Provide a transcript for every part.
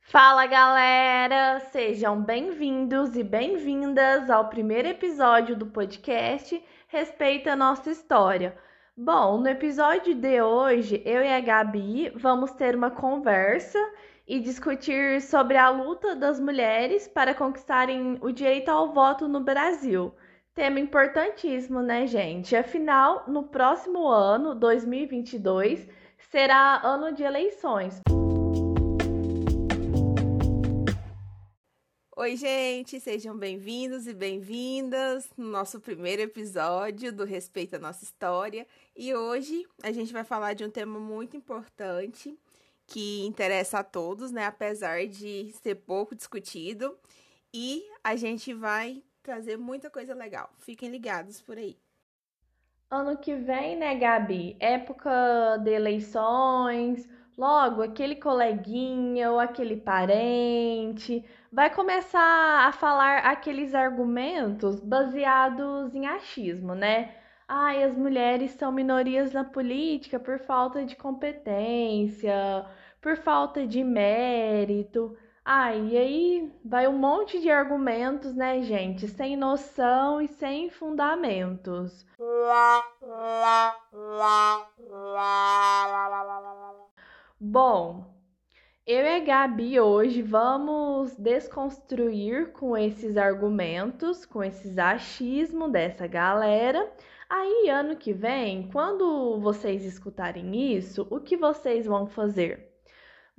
Fala galera, sejam bem-vindos e bem-vindas ao primeiro episódio do podcast Respeita a Nossa História. Bom, no episódio de hoje, eu e a Gabi vamos ter uma conversa e discutir sobre a luta das mulheres para conquistarem o direito ao voto no Brasil. Tema importantíssimo, né, gente? Afinal, no próximo ano, 2022, será ano de eleições. Oi, gente, sejam bem-vindos e bem-vindas no nosso primeiro episódio do Respeito à Nossa História. E hoje a gente vai falar de um tema muito importante que interessa a todos, né? Apesar de ser pouco discutido. E a gente vai trazer muita coisa legal. Fiquem ligados por aí. Ano que vem, né, Gabi? Época de eleições. Logo, aquele coleguinha ou aquele parente vai começar a falar aqueles argumentos baseados em achismo, né? Ai, as mulheres são minorias na política por falta de competência, por falta de mérito. Ai, e aí vai um monte de argumentos, né, gente? Sem noção e sem fundamentos. Bom, eu e a Gabi hoje vamos desconstruir com esses argumentos, com esses achismos dessa galera. Aí, ano que vem, quando vocês escutarem isso, o que vocês vão fazer?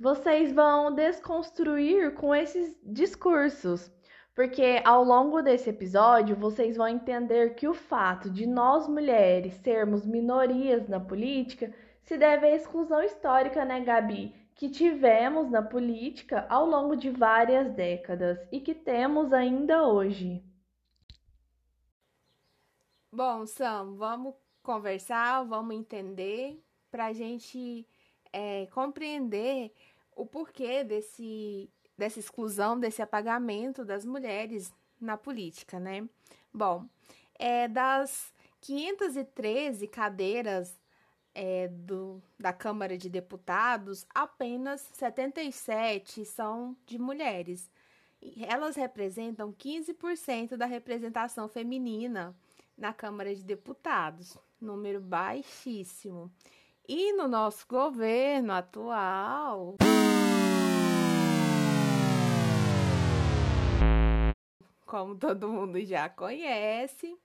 Vocês vão desconstruir com esses discursos, porque ao longo desse episódio vocês vão entender que o fato de nós mulheres sermos minorias na política se deve à exclusão histórica, né, Gabi? que tivemos na política ao longo de várias décadas e que temos ainda hoje. Bom, Sam, vamos conversar, vamos entender para a gente é, compreender o porquê desse, dessa exclusão, desse apagamento das mulheres na política, né? Bom, é, das 513 cadeiras é, do, da Câmara de Deputados, apenas 77 são de mulheres. Elas representam 15% da representação feminina na Câmara de Deputados, número baixíssimo. E no nosso governo atual. Como todo mundo já conhece,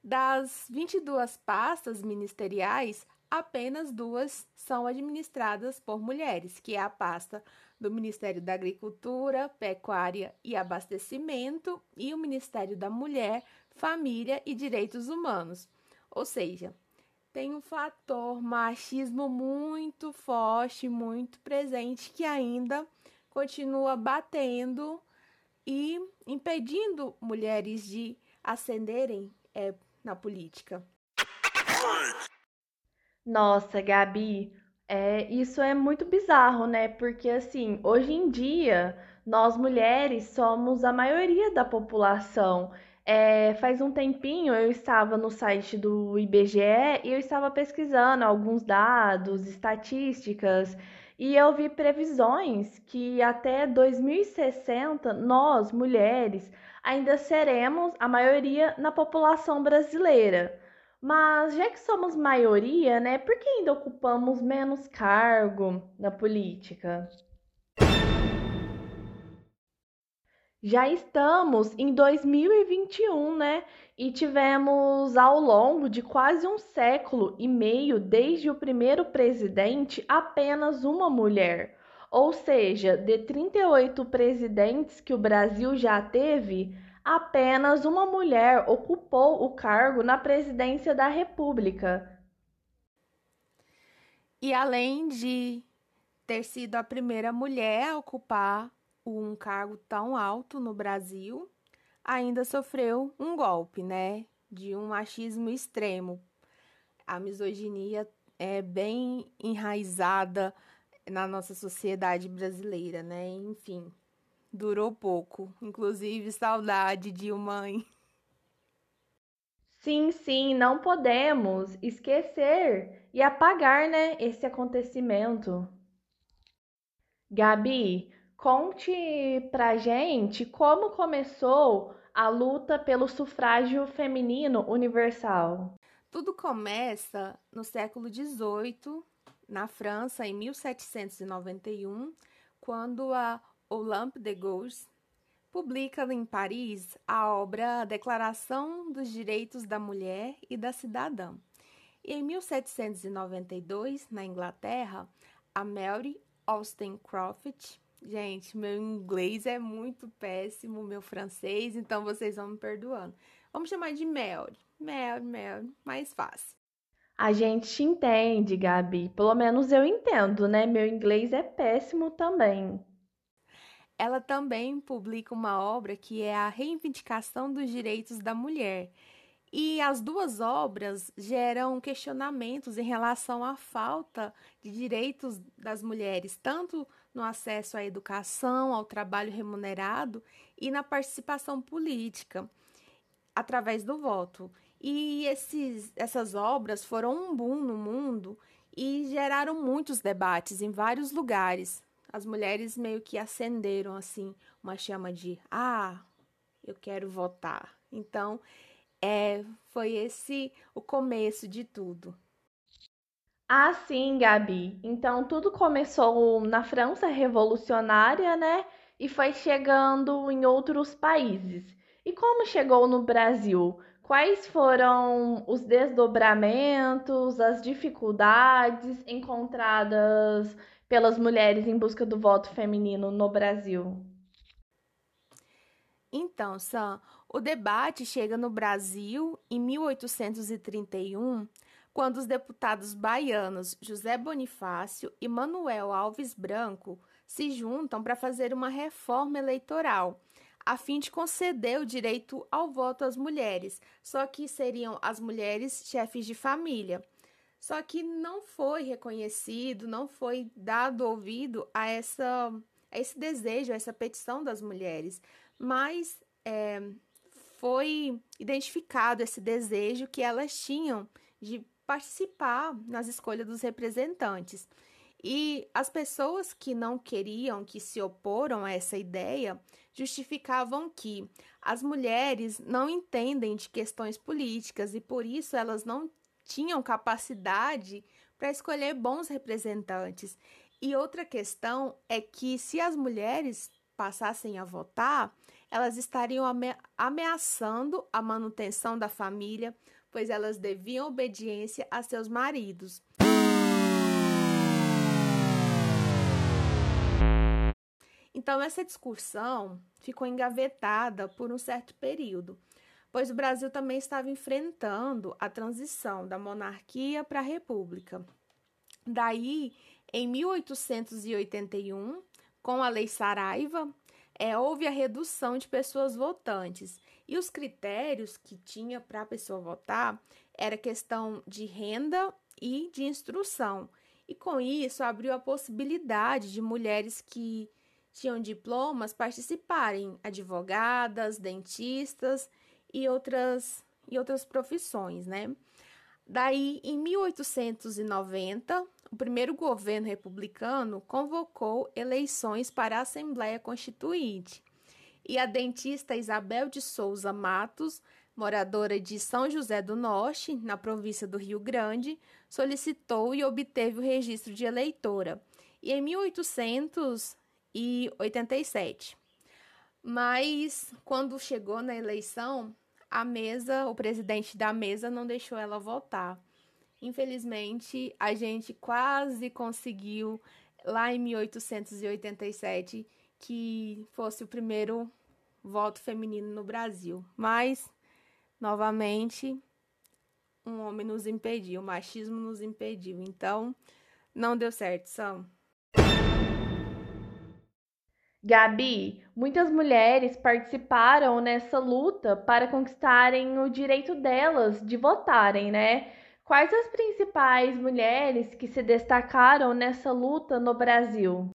das 22 pastas ministeriais, apenas duas são administradas por mulheres, que é a pasta do Ministério da Agricultura, Pecuária e Abastecimento e o Ministério da Mulher, Família e Direitos Humanos. Ou seja, tem um fator machismo muito forte, muito presente, que ainda continua batendo e impedindo mulheres de ascenderem é, na política. Nossa, Gabi, é, isso é muito bizarro, né? Porque assim, hoje em dia, nós mulheres somos a maioria da população. É, faz um tempinho eu estava no site do IBGE e eu estava pesquisando alguns dados, estatísticas, e eu vi previsões que até 2060 nós, mulheres, ainda seremos a maioria na população brasileira. Mas já que somos maioria, né, por que ainda ocupamos menos cargo na política? Já estamos em 2021, né? E tivemos ao longo de quase um século e meio, desde o primeiro presidente, apenas uma mulher. Ou seja, de 38 presidentes que o Brasil já teve, apenas uma mulher ocupou o cargo na presidência da República. E além de ter sido a primeira mulher a ocupar um cargo tão alto no Brasil, ainda sofreu um golpe, né? De um machismo extremo. A misoginia é bem enraizada na nossa sociedade brasileira, né? Enfim, durou pouco. Inclusive, saudade de mãe. Sim, sim, não podemos esquecer e apagar, né, esse acontecimento. Gabi, conte pra gente como começou a luta pelo sufrágio feminino universal. Tudo começa no século XVIII, na França, em 1791, quando a Olympe de Gouges publica em Paris a obra Declaração dos Direitos da Mulher e da Cidadã. E em 1792, na Inglaterra, a Mary Wollstonecraft, gente, meu inglês é muito péssimo, meu francês, então vocês vão me perdoando. Vamos chamar de Mary, Mary, Mary, mais fácil. A gente entende, Gabi. Pelo menos eu entendo, né? Meu inglês é péssimo também. Ela também publica uma obra que é a Reivindicação dos Direitos da Mulher. E as duas obras geram questionamentos em relação à falta de direitos das mulheres, tanto no acesso à educação, ao trabalho remunerado e na participação política, através do voto. E esses, essas obras foram um boom no mundo e geraram muitos debates em vários lugares, as mulheres meio que acenderam assim uma chama de ah, eu quero votar. Então, é, foi esse o começo de tudo. Ah, sim, Gabi. Então tudo começou na França revolucionária, né? E foi chegando em outros países. E como chegou no Brasil? Quais foram os desdobramentos, as dificuldades encontradas pelas mulheres em busca do voto feminino no Brasil? Então, Sam, o debate chega no Brasil em 1831, quando os deputados baianos José Bonifácio e Manuel Alves Branco se juntam para fazer uma reforma eleitoral, a fim de conceder o direito ao voto às mulheres, só que seriam as mulheres chefes de família. Só que não foi reconhecido, não foi dado ouvido a, essa, a esse desejo, a essa petição das mulheres, mas é, foi identificado esse desejo que elas tinham de participar nas escolhas dos representantes. E as pessoas que não queriam, que se oporam a essa ideia, justificavam que as mulheres não entendem de questões políticas e por isso elas não tinham capacidade para escolher bons representantes. E outra questão é que se as mulheres passassem a votar, elas estariam ameaçando a manutenção da família, pois elas deviam obediência a seus maridos. Então, essa discussão ficou engavetada por um certo período, pois o Brasil também estava enfrentando a transição da monarquia para a república. Daí, em 1881, com a Lei Saraiva, é, houve a redução de pessoas votantes. E os critérios que tinha para a pessoa votar era questão de renda e de instrução. E com isso abriu a possibilidade de mulheres que tinham diplomas participarem, advogadas, dentistas e outras, e outras profissões, né? Daí, em 1890, o primeiro governo republicano convocou eleições para a Assembleia Constituinte. E a dentista Isabel de Souza Matos, moradora de São José do Norte, na província do Rio Grande, solicitou e obteve o registro de eleitora. E em 1887. Mas quando chegou na eleição, a mesa, o presidente da mesa não deixou ela votar. Infelizmente, a gente quase conseguiu lá em 1887 que fosse o primeiro voto feminino no Brasil, mas novamente um homem nos impediu, o machismo nos impediu. Então, não deu certo, Sam. Gabi, muitas mulheres participaram nessa luta para conquistarem o direito delas de votarem, né? Quais as principais mulheres que se destacaram nessa luta no Brasil?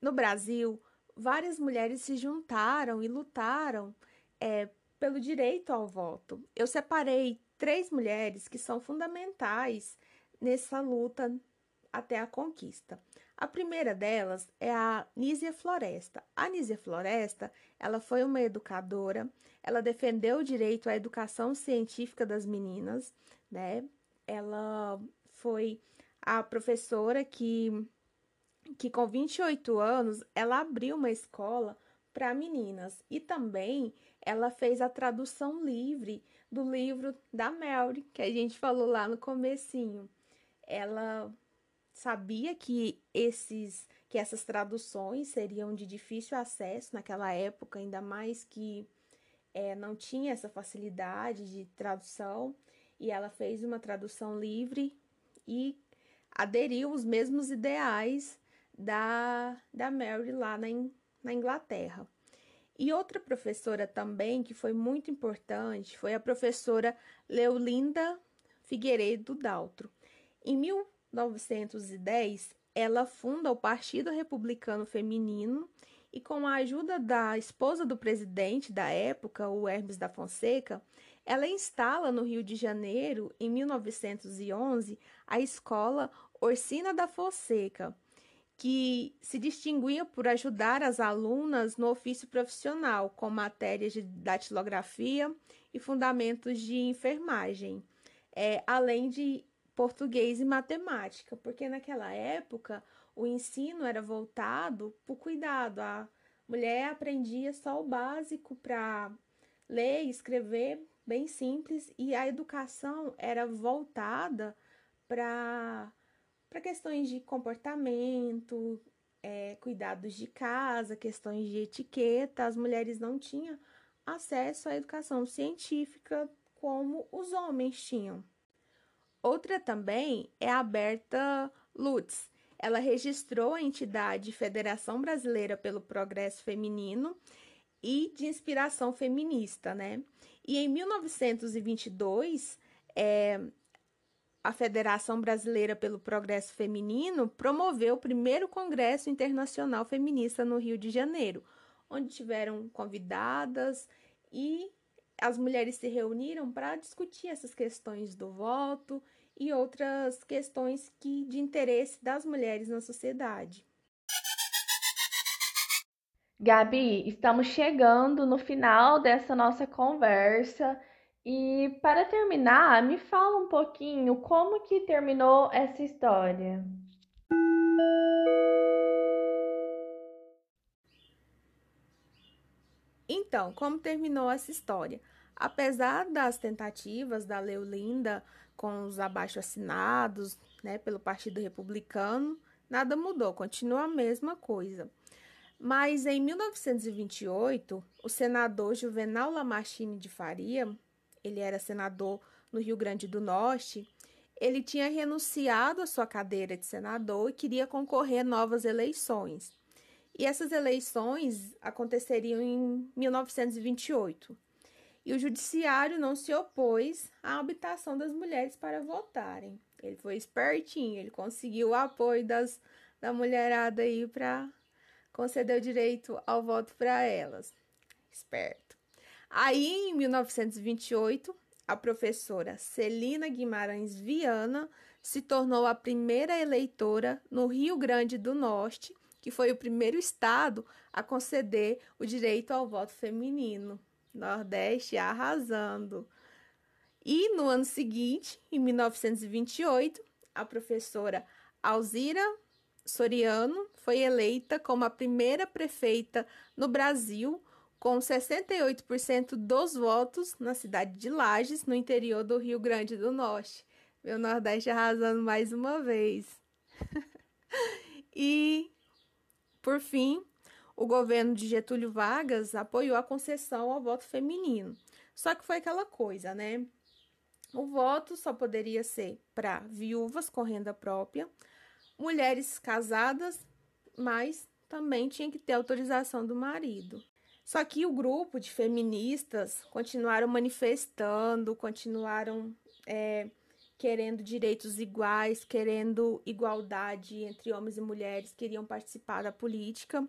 No Brasil, várias mulheres se juntaram e lutaram é, pelo direito ao voto. Eu separei três mulheres que são fundamentais nessa luta até a conquista. A primeira delas é a Nízia Floresta. A Nízia Floresta, ela foi uma educadora, ela defendeu o direito à educação científica das meninas, né? Ela foi a professora que que com 28 anos ela abriu uma escola para meninas e também ela fez a tradução livre do livro da Mary, que a gente falou lá no comecinho. Ela sabia que esses que essas traduções seriam de difícil acesso naquela época, ainda mais que é, não tinha essa facilidade de tradução, e ela fez uma tradução livre e aderiu os mesmos ideais da, da Mary lá na, na Inglaterra. E outra professora também que foi muito importante foi a professora Leolinda Figueiredo Daltro. Em 1910, ela funda o Partido Republicano Feminino e, com a ajuda da esposa do presidente da época, o Hermes da Fonseca, ela instala no Rio de Janeiro, em 1911, a escola Orsina da Fonseca, que se distinguia por ajudar as alunas no ofício profissional, com matérias de datilografia e fundamentos de enfermagem, é, além de português e matemática, porque naquela época o ensino era voltado para o cuidado. A mulher aprendia só o básico para ler e escrever, bem simples, e a educação era voltada para questões de comportamento, é, cuidados de casa, questões de etiqueta. As mulheres não tinham acesso à educação científica como os homens tinham. Outra também é a Berta Lutz. Ela registrou a entidade Federação Brasileira pelo Progresso Feminino e de inspiração feminista, né? E em 1922, é, a Federação Brasileira pelo Progresso Feminino promoveu o primeiro Congresso Internacional Feminista no Rio de Janeiro, onde tiveram convidadas e as mulheres se reuniram para discutir essas questões do voto e outras questões que de interesse das mulheres na sociedade. Gabi, estamos chegando no final dessa nossa conversa. E para terminar, me fala um pouquinho como que terminou essa história. Então, como terminou essa história? Apesar das tentativas da Leolinda com os abaixo-assinados né, pelo Partido Republicano, nada mudou, continua a mesma coisa. Mas em 1928, o senador Juvenal Lamartine de Faria ele era senador no Rio Grande do Norte, ele tinha renunciado à sua cadeira de senador e queria concorrer a novas eleições. E essas eleições aconteceriam em 1928. E o judiciário não se opôs à habitação das mulheres para votarem. Ele foi espertinho, ele conseguiu o apoio das, da mulherada aí para conceder o direito ao voto para elas. Esperto. Aí, em 1928, a professora Celina Guimarães Viana se tornou a primeira eleitora no Rio Grande do Norte, que foi o primeiro estado a conceder o direito ao voto feminino. Nordeste arrasando. E no ano seguinte, em 1928, a professora Alzira Soriano foi eleita como a primeira prefeita no Brasil com 68% dos votos na cidade de Lages, no interior do Rio Grande do Norte. Meu Nordeste arrasando mais uma vez. e, por fim, o governo de Getúlio Vargas apoiou a concessão ao voto feminino. Só que foi aquela coisa, né? O voto só poderia ser para viúvas com renda própria, mulheres casadas, mas também tinha que ter autorização do marido. Só que o grupo de feministas continuaram manifestando, continuaram é, querendo direitos iguais, querendo igualdade entre homens e mulheres, queriam participar da política,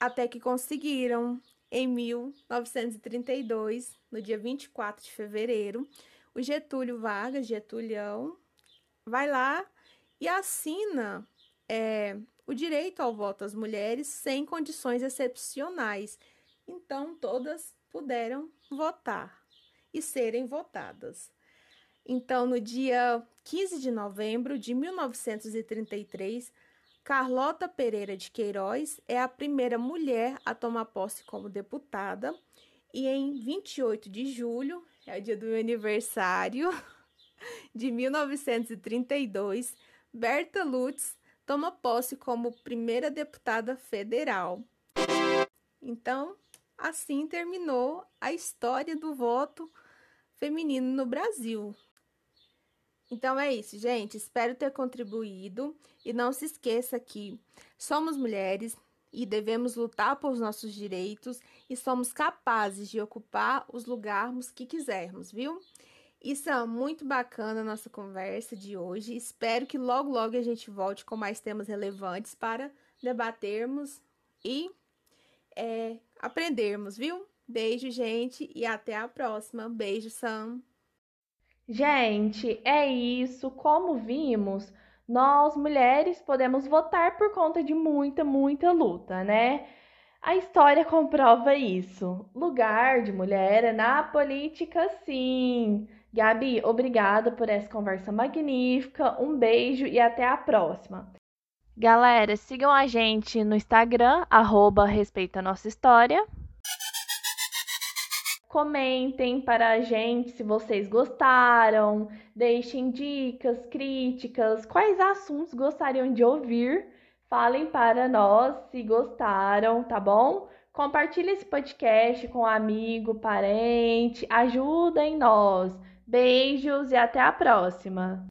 até que conseguiram. em 1932, no dia 24 de fevereiro, o Getúlio Vargas, Getulhão, vai lá e assina é, o direito ao voto às mulheres sem condições excepcionais. Então, todas puderam votar e serem votadas. Então, no dia 15 de novembro de 1933, Carlota Pereira de Queiroz é a primeira mulher a tomar posse como deputada, e em 28 de julho, é o dia do meu aniversário, de 1932, Berta Lutz toma posse como primeira deputada federal. Então, assim terminou a história do voto feminino no Brasil. Então é isso, gente. Espero ter contribuído e não se esqueça que somos mulheres e devemos lutar por nossos direitos e somos capazes de ocupar os lugares que quisermos, viu? Isso é muito bacana a nossa conversa de hoje. Espero que logo, logo a gente volte com mais temas relevantes para debatermos e é, aprendermos, viu? Beijo, gente, e até a próxima. Beijo, Sam. Gente, é isso. Como vimos, nós mulheres podemos votar por conta de muita, muita luta, né? A história comprova isso. Lugar de mulher é na política, sim. Gabi, obrigada por essa conversa magnífica. Um beijo e até a próxima. Galera, sigam a gente no Instagram, arroba Respeita Nossa História. Comentem para a gente se vocês gostaram, deixem dicas, críticas, quais assuntos gostariam de ouvir. Falem para nós se gostaram, tá bom? Compartilhe esse podcast com um amigo, parente, ajudem nós. Beijos e até a próxima!